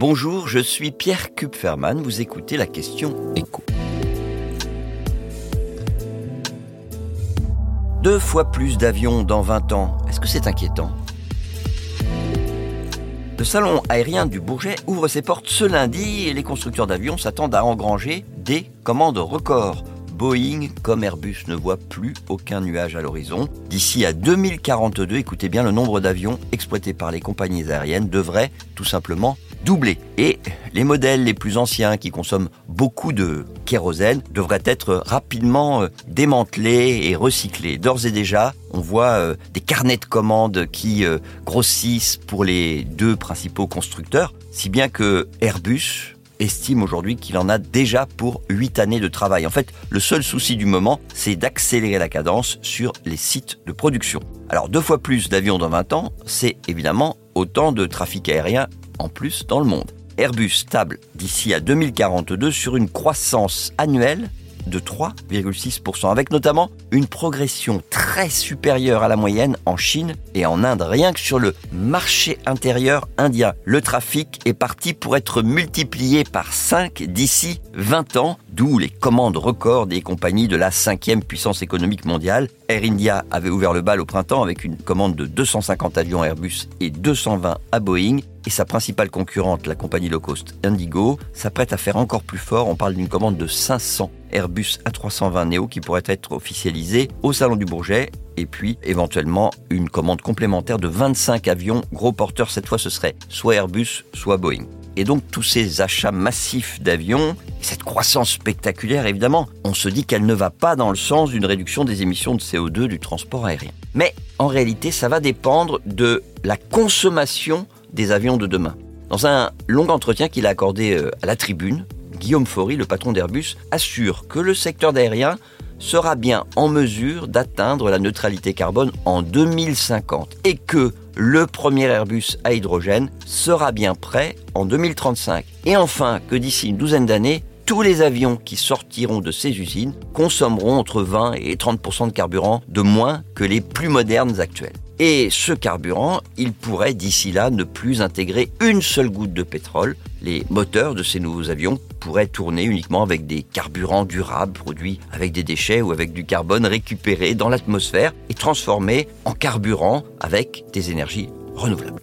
Bonjour, je suis Pierre Kupferman, vous écoutez la question écho. Deux fois plus d'avions dans 20 ans, est-ce que c'est inquiétant? Le salon aérien du Bourget ouvre ses portes ce lundi et les constructeurs d'avions s'attendent à engranger des commandes records. Boeing comme Airbus ne voit plus aucun nuage à l'horizon. D'ici à 2042, écoutez bien, le nombre d'avions exploités par les compagnies aériennes devrait tout simplement doubler. Et les modèles les plus anciens qui consomment beaucoup de kérosène devraient être rapidement euh, démantelés et recyclés. D'ores et déjà, on voit euh, des carnets de commandes qui euh, grossissent pour les deux principaux constructeurs, si bien que Airbus estime aujourd'hui qu'il en a déjà pour 8 années de travail. En fait, le seul souci du moment, c'est d'accélérer la cadence sur les sites de production. Alors deux fois plus d'avions dans 20 ans, c'est évidemment autant de trafic aérien en plus dans le monde. Airbus stable d'ici à 2042 sur une croissance annuelle de 3,6%, avec notamment une progression très supérieure à la moyenne en Chine et en Inde. Rien que sur le marché intérieur indien, le trafic est parti pour être multiplié par 5 d'ici 20 ans, d'où les commandes records des compagnies de la cinquième puissance économique mondiale. Air India avait ouvert le bal au printemps avec une commande de 250 avions Airbus et 220 à Boeing et sa principale concurrente, la compagnie low cost Indigo, s'apprête à faire encore plus fort. On parle d'une commande de 500 Airbus A320 Neo qui pourrait être officialisée au Salon du Bourget et puis éventuellement une commande complémentaire de 25 avions gros porteurs. Cette fois, ce serait soit Airbus, soit Boeing. Et donc tous ces achats massifs d'avions, cette croissance spectaculaire évidemment, on se dit qu'elle ne va pas dans le sens d'une réduction des émissions de CO2 du transport aérien. Mais en réalité, ça va dépendre de la consommation des avions de demain. Dans un long entretien qu'il a accordé euh, à la tribune, Guillaume Faury, le patron d'Airbus, assure que le secteur aérien sera bien en mesure d'atteindre la neutralité carbone en 2050 et que le premier Airbus à hydrogène sera bien prêt en 2035. Et enfin que d'ici une douzaine d'années, tous les avions qui sortiront de ces usines consommeront entre 20 et 30 de carburant de moins que les plus modernes actuels. Et ce carburant, il pourrait d'ici là ne plus intégrer une seule goutte de pétrole. Les moteurs de ces nouveaux avions pourraient tourner uniquement avec des carburants durables produits avec des déchets ou avec du carbone récupéré dans l'atmosphère et transformé en carburant avec des énergies renouvelables.